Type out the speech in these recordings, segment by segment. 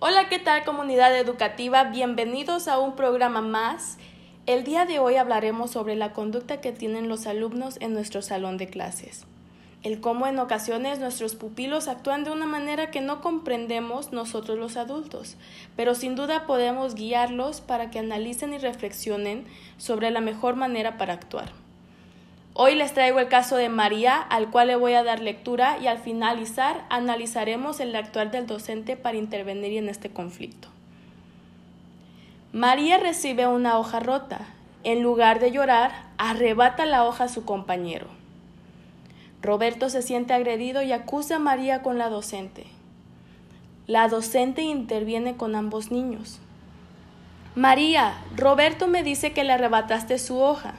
Hola, ¿qué tal comunidad educativa? Bienvenidos a un programa más. El día de hoy hablaremos sobre la conducta que tienen los alumnos en nuestro salón de clases. El cómo en ocasiones nuestros pupilos actúan de una manera que no comprendemos nosotros los adultos, pero sin duda podemos guiarlos para que analicen y reflexionen sobre la mejor manera para actuar. Hoy les traigo el caso de María, al cual le voy a dar lectura y al finalizar analizaremos el actuar del docente para intervenir en este conflicto. María recibe una hoja rota. En lugar de llorar, arrebata la hoja a su compañero. Roberto se siente agredido y acusa a María con la docente. La docente interviene con ambos niños. María, Roberto me dice que le arrebataste su hoja.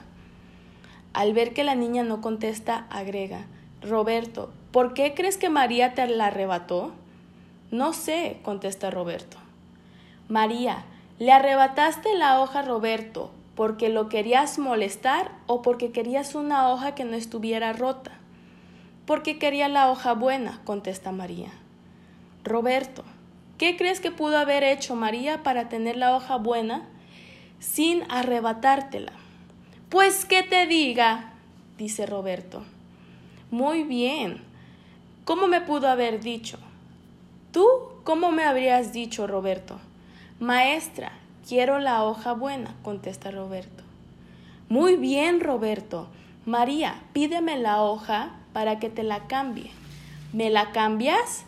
Al ver que la niña no contesta, agrega, Roberto, ¿por qué crees que María te la arrebató? No sé, contesta Roberto. María, ¿le arrebataste la hoja a Roberto porque lo querías molestar o porque querías una hoja que no estuviera rota? Porque quería la hoja buena, contesta María. Roberto, ¿qué crees que pudo haber hecho María para tener la hoja buena sin arrebatártela? Pues que te diga, dice Roberto. Muy bien. ¿Cómo me pudo haber dicho? ¿Tú cómo me habrías dicho, Roberto? Maestra, quiero la hoja buena, contesta Roberto. Muy bien, Roberto. María, pídeme la hoja para que te la cambie. ¿Me la cambias?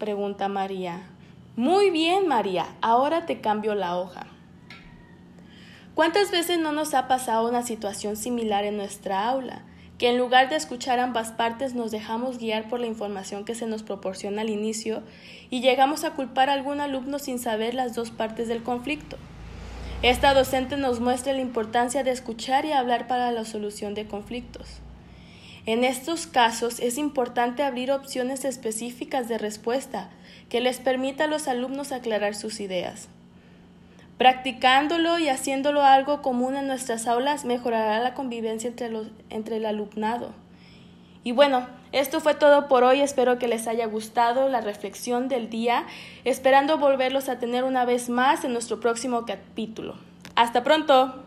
pregunta María. Muy bien, María, ahora te cambio la hoja. ¿Cuántas veces no nos ha pasado una situación similar en nuestra aula? Que en lugar de escuchar ambas partes nos dejamos guiar por la información que se nos proporciona al inicio y llegamos a culpar a algún alumno sin saber las dos partes del conflicto. Esta docente nos muestra la importancia de escuchar y hablar para la solución de conflictos. En estos casos es importante abrir opciones específicas de respuesta que les permita a los alumnos aclarar sus ideas. Practicándolo y haciéndolo algo común en nuestras aulas mejorará la convivencia entre, los, entre el alumnado. Y bueno, esto fue todo por hoy. Espero que les haya gustado la reflexión del día, esperando volverlos a tener una vez más en nuestro próximo capítulo. Hasta pronto.